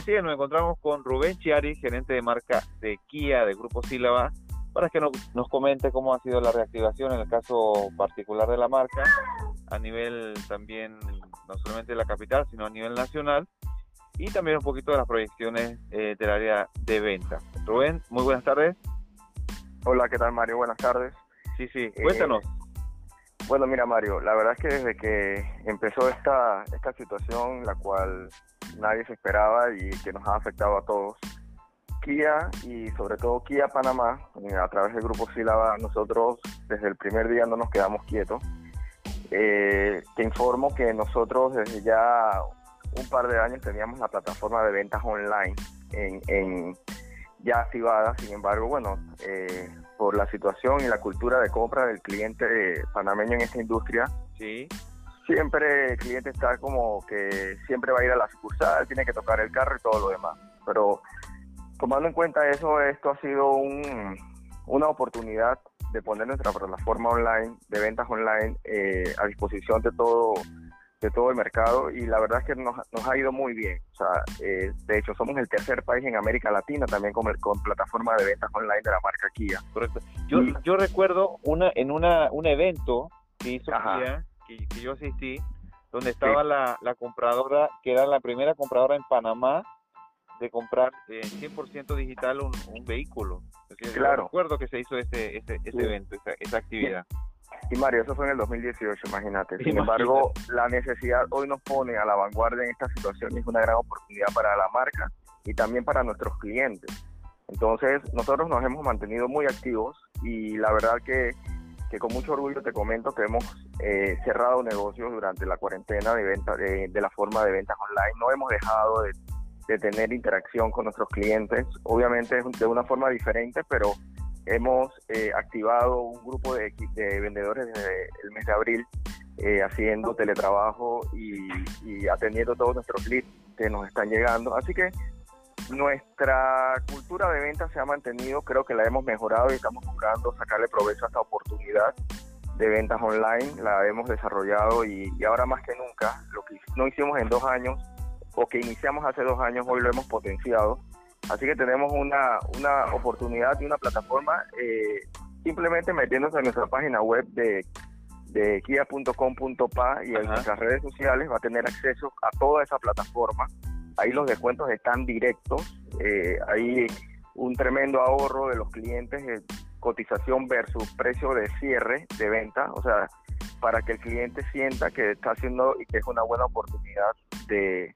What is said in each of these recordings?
Así que nos encontramos con Rubén Chiari, gerente de marca de Kia de Grupo Sílaba, para que nos, nos comente cómo ha sido la reactivación en el caso particular de la marca, a nivel también, no solamente de la capital, sino a nivel nacional, y también un poquito de las proyecciones eh, del área de venta. Rubén, muy buenas tardes. Hola, ¿qué tal Mario? Buenas tardes. Sí, sí, cuéntanos. bueno, mira Mario, la verdad es que desde que empezó esta, esta situación, la cual nadie se esperaba y que nos ha afectado a todos, Kia y sobre todo Kia Panamá, eh, a través del grupo Sílaba, nosotros desde el primer día no nos quedamos quietos. Eh, te informo que nosotros desde ya un par de años teníamos la plataforma de ventas online en, ya activada, sin embargo, bueno, eh, por la situación y la cultura de compra del cliente panameño en esta industria, sí. Siempre el cliente está como que siempre va a ir a la sucursal, tiene que tocar el carro y todo lo demás. Pero tomando en cuenta eso, esto ha sido un, una oportunidad de poner nuestra plataforma online, de ventas online, eh, a disposición de todo de todo el mercado y la verdad es que nos, nos ha ido muy bien. O sea, eh, de hecho, somos el tercer país en América Latina también con, con plataforma de ventas online de la marca Kia. Correcto. Yo, yo recuerdo una en una un evento que hizo Kia, que, yo asistí, donde estaba la, la compradora, que era la primera compradora en Panamá de comprar en 100% digital un, un vehículo. claro. recuerdo que se hizo ese, ese, ese evento, esa, esa actividad. Y Mario, eso fue en el 2018, imagínate. Sin embargo, la necesidad hoy nos pone a la vanguardia en esta situación y es una gran oportunidad para la marca y también para nuestros clientes. Entonces, nosotros nos hemos mantenido muy activos y la verdad que, que con mucho orgullo te comento que hemos eh, cerrado negocios durante la cuarentena de, venta, de, la forma de ventas online. No hemos dejado de, tener interacción con nuestros clientes, obviamente de una forma diferente, pero hemos eh, activado un grupo de, de, vendedores desde el mes de abril eh, haciendo teletrabajo y, atendiendo todos nuestros leads que nos están llegando. Así que nuestra cultura de venta se ha mantenido, creo que la hemos mejorado y estamos buscando sacarle provecho a esta oportunidad de ventas online, la hemos desarrollado y, y ahora más que nunca, lo que no hicimos en dos años o que iniciamos hace dos años, hoy lo hemos potenciado. Así que tenemos una, una oportunidad y una plataforma eh, simplemente metiéndose en nuestra página web de, de kia.com.pa y en nuestras redes sociales va a tener acceso a toda esa plataforma. Ahí los descuentos están directos, eh, hay un tremendo ahorro de los clientes, eh, cotización versus precio de cierre de venta, o sea, para que el cliente sienta que está haciendo y que es una buena oportunidad de,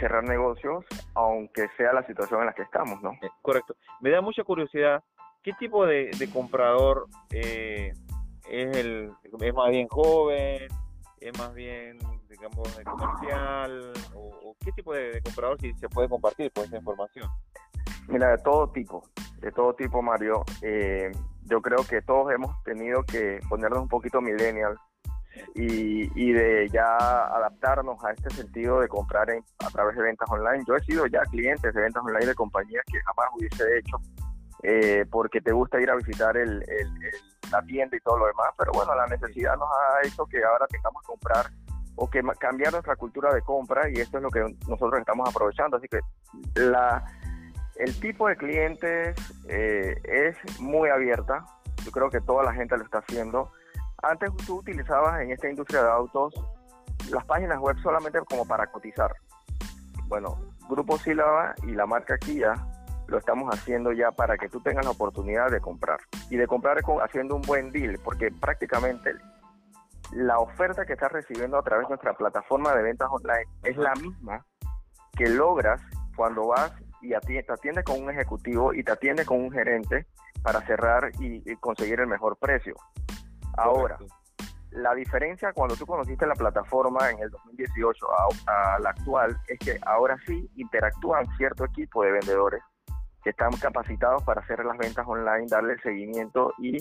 cerrar negocios, aunque sea la situación en la que estamos, ¿no? Eh, correcto. Me da mucha curiosidad, ¿qué tipo de, comprador eh, es el es más bien joven, es más bien, digamos, de comercial, o, qué tipo de, comprador si se puede compartir por esa información? Mira, de todo tipo, de todo tipo, Mario. Eh, yo creo que todos hemos tenido que ponernos un poquito millennial y, y de ya adaptarnos a este sentido de comprar a través de ventas online. Yo he sido ya cliente de ventas online de compañías que jamás hubiese hecho eh, porque te gusta ir a visitar el, la tienda y todo lo demás, pero bueno, la necesidad nos ha hecho que ahora tengamos que comprar o que cambiar nuestra cultura de compra y esto es lo que nosotros estamos aprovechando. Así que la, el tipo de clientes eh, es muy abierta, yo creo que toda la gente lo está haciendo. Antes tú utilizabas en esta industria de autos las páginas web solamente como para cotizar. Bueno, Grupo Sílaba y la marca Kia lo estamos haciendo ya para que tú tengas la oportunidad de comprar. Y de comprar haciendo un buen deal, porque prácticamente la oferta que estás recibiendo a través de nuestra plataforma de ventas online es la misma que logras cuando vas y te atiendes con un ejecutivo y te atiendes con un gerente para cerrar y conseguir el mejor precio. Ahora, la diferencia cuando tú conociste la plataforma en el 2018 a, la actual es que ahora sí interactúan cierto equipo de vendedores que están capacitados para hacer las ventas online, darle seguimiento y,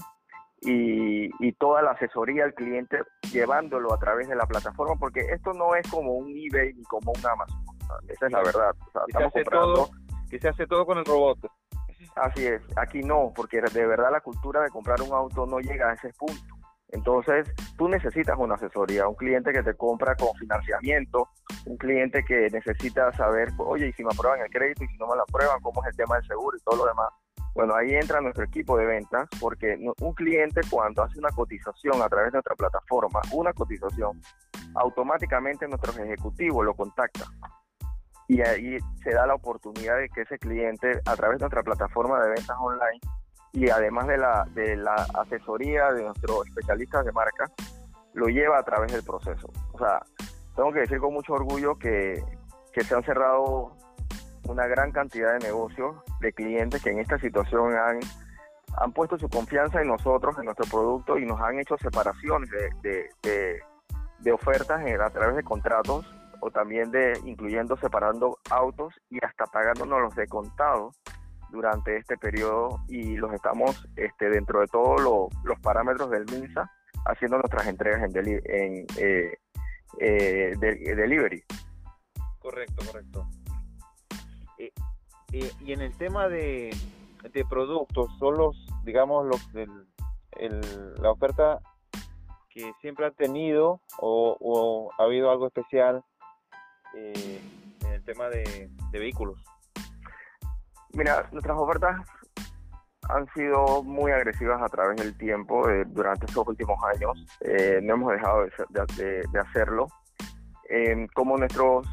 y, toda la asesoría al cliente llevándolo a través de la plataforma, porque esto no es como un eBay ni como un Amazon. Esa es la verdad. estamos comprando... que se hace todo con el robot. Así es, aquí no, porque de verdad la cultura de comprar un auto no llega a ese punto Entonces, tú necesitas una asesoría, un cliente que te compra con financiamiento, un cliente que necesita saber, oye, y si me aprueban el crédito y si no me lo aprueban, cómo es el tema del seguro y todo lo demás. Bueno, ahí entra nuestro equipo de ventas porque un cliente cuando hace una cotización a través de nuestra plataforma, una cotización, automáticamente nuestro ejecutivo lo contacta y ahí se da la oportunidad de que ese cliente a través de nuestra plataforma de ventas online y además de la, de la asesoría de nuestros especialistas de marca, lo lleva a través del proceso. O sea, tengo que decir con mucho orgullo que, que se han cerrado una gran cantidad de negocios de clientes que en esta situación han, han puesto su confianza en nosotros, en nuestro producto y nos han hecho separaciones de, de, de, ofertas a través de contratos o también de incluyendo separando autos y hasta pagándonos los de contado durante este periodo y los estamos este, dentro de todos los parámetros del MINSA haciendo nuestras entregas en, en eh, eh, delivery. Correcto, correcto. Eh, eh, y en el tema de, de productos, son los, digamos, los la oferta que siempre ha tenido o, ha habido algo especial eh, en el tema de, vehículos? Mira, nuestras ofertas han sido muy agresivas a través del tiempo durante estos últimos años. no hemos dejado de, de hacerlo. como nuestros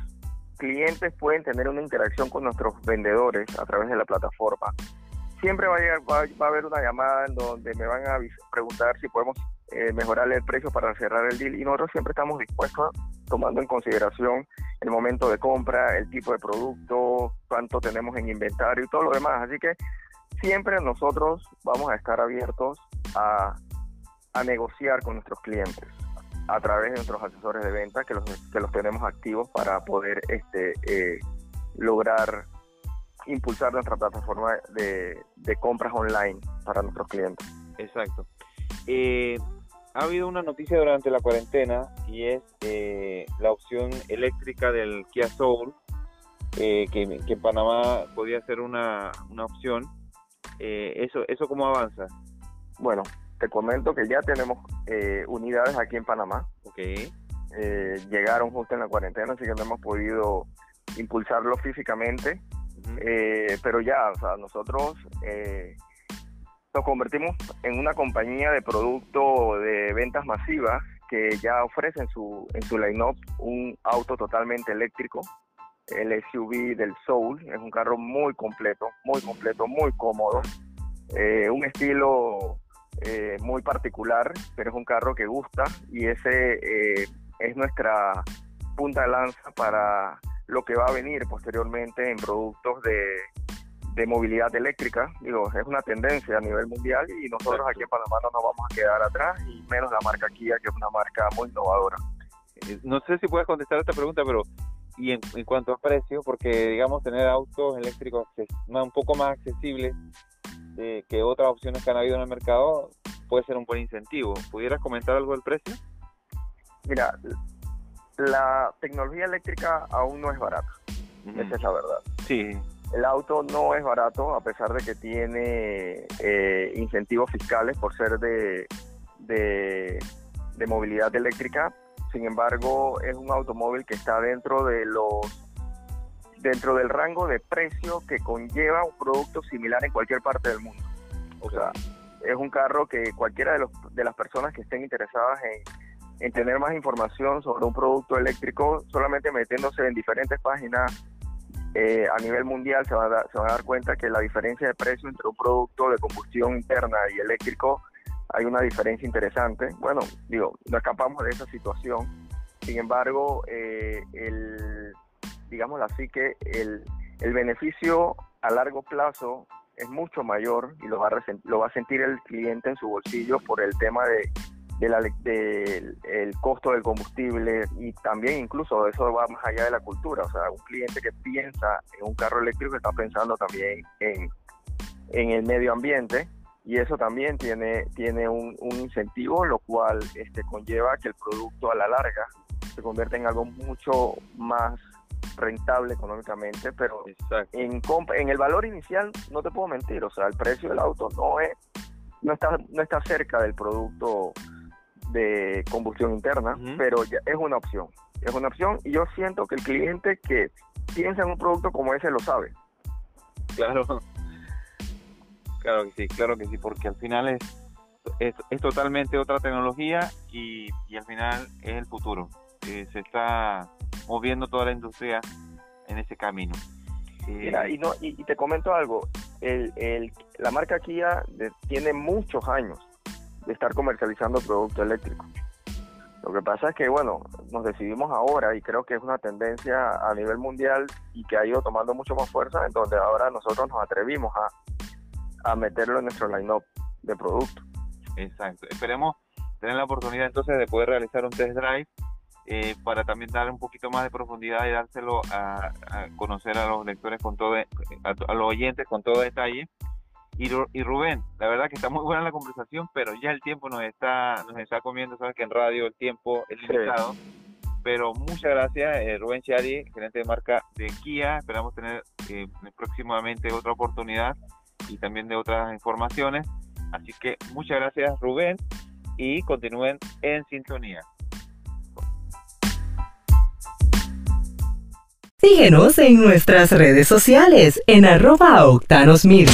clientes pueden tener una interacción con nuestros vendedores a través de la plataforma. Siempre va a, llegar, va, a haber una llamada en donde me van a preguntar si podemos eh, mejorarle el precio para cerrar el deal y nosotros siempre estamos dispuestos, tomando en consideración el momento de compra, el tipo de producto, cuánto tenemos en inventario y todo lo demás. Así que siempre nosotros vamos a estar abiertos a negociar con nuestros clientes a través de nuestros asesores de venta que los, que los tenemos activos para poder este, eh, lograr impulsar nuestra plataforma de, compras online para nuestros clientes. Exacto. Eh, ha habido una noticia durante la cuarentena y es eh, la opción eléctrica del Kia Soul, que, que, en Panamá podía ser una, una opción. ¿eso, ¿Eso cómo avanza? Bueno, te comento que ya tenemos eh, unidades aquí en Panamá. Okay. Eh, llegaron justo en la cuarentena, así que no hemos podido impulsarlo físicamente. Eh, pero ya, o sea, nosotros nos convertimos en una compañía de producto de ventas masivas que ya ofrece en su, en su line-up un auto totalmente eléctrico, el SUV del Soul. Es un carro muy completo, muy completo, muy cómodo. un estilo eh, muy particular, pero es un carro que gusta y ese eh, es nuestra punta de lanza para lo que va a venir posteriormente en productos de, de movilidad eléctrica. Digo, es una tendencia a nivel mundial y nosotros aquí en Panamá no nos vamos a quedar atrás y menos la marca Kia, que es una marca muy innovadora. Eh, no sé si puedes contestar esta pregunta, pero y en, en cuanto a precio, porque digamos tener autos eléctricos un poco más accesibles que otras opciones que han habido en el mercado puede ser un buen incentivo. ¿Pudieras comentar algo del precio? Mira, la tecnología eléctrica aún no es barata. Esa es la verdad. Sí. El auto no es barato a pesar de que tiene eh, incentivos fiscales por ser de, de, de movilidad eléctrica. Sin embargo, es un automóvil que está dentro de los dentro del rango de precio que conlleva un producto similar en cualquier parte del mundo. O sea, es un carro que cualquiera de, los, de las personas que estén interesadas en, tener más información sobre un producto eléctrico, solamente metiéndose en diferentes páginas eh, a nivel mundial se, va a se van a dar cuenta que la diferencia de precio entre un producto de combustión interna y eléctrico hay una diferencia interesante. Bueno, digo, no escapamos de esa situación. Sin embargo, eh, el, digámoslo así, que el, el beneficio a largo plazo es mucho mayor y lo va, a lo va a sentir el cliente en su bolsillo por el tema de, de el costo del combustible y también incluso eso va más allá de la cultura. O sea, un cliente que piensa en un carro eléctrico está pensando también en, en el medio ambiente y eso también tiene, tiene un, un incentivo, lo cual este, conlleva que el producto a la larga se convierta en algo mucho más rentable económicamente, pero en, en el valor inicial no te puedo mentir, o sea, el precio del auto no es no está no está cerca del producto de combustión interna, pero ya es una opción. Es una opción y yo siento que el cliente que piensa en un producto como ese lo sabe. Claro, claro que sí, claro que sí, porque al final es, es, totalmente otra tecnología y, y, al final es el futuro. Eh, se está moviendo toda la industria en ese camino. Mira, y, no, y, te comento algo, el, el, la marca Kia tiene muchos años de estar comercializando productos eléctricos. Lo que pasa es que, bueno, nos decidimos ahora y creo que es una tendencia a nivel mundial y que ha ido tomando mucho más fuerza, en donde ahora nosotros nos atrevimos a, a meterlo en nuestro line-up de productos. Exacto. Esperemos tener la oportunidad entonces de poder realizar un test drive eh, para también dar un poquito más de profundidad y dárselo a, conocer a los lectores con todo, a, los oyentes con todo detalle. Y, y, Rubén, la verdad que está muy buena la conversación, pero ya el tiempo nos está, nos está comiendo, sabes que en radio el tiempo es limitado. Pero muchas gracias, eh, Rubén Chiari, gerente de marca de Kia. Esperamos tener eh, próximamente otra oportunidad y también de otras informaciones. Así que muchas gracias, Rubén, y continúen en sintonía. Síguenos en nuestras redes sociales en arroba octanos media.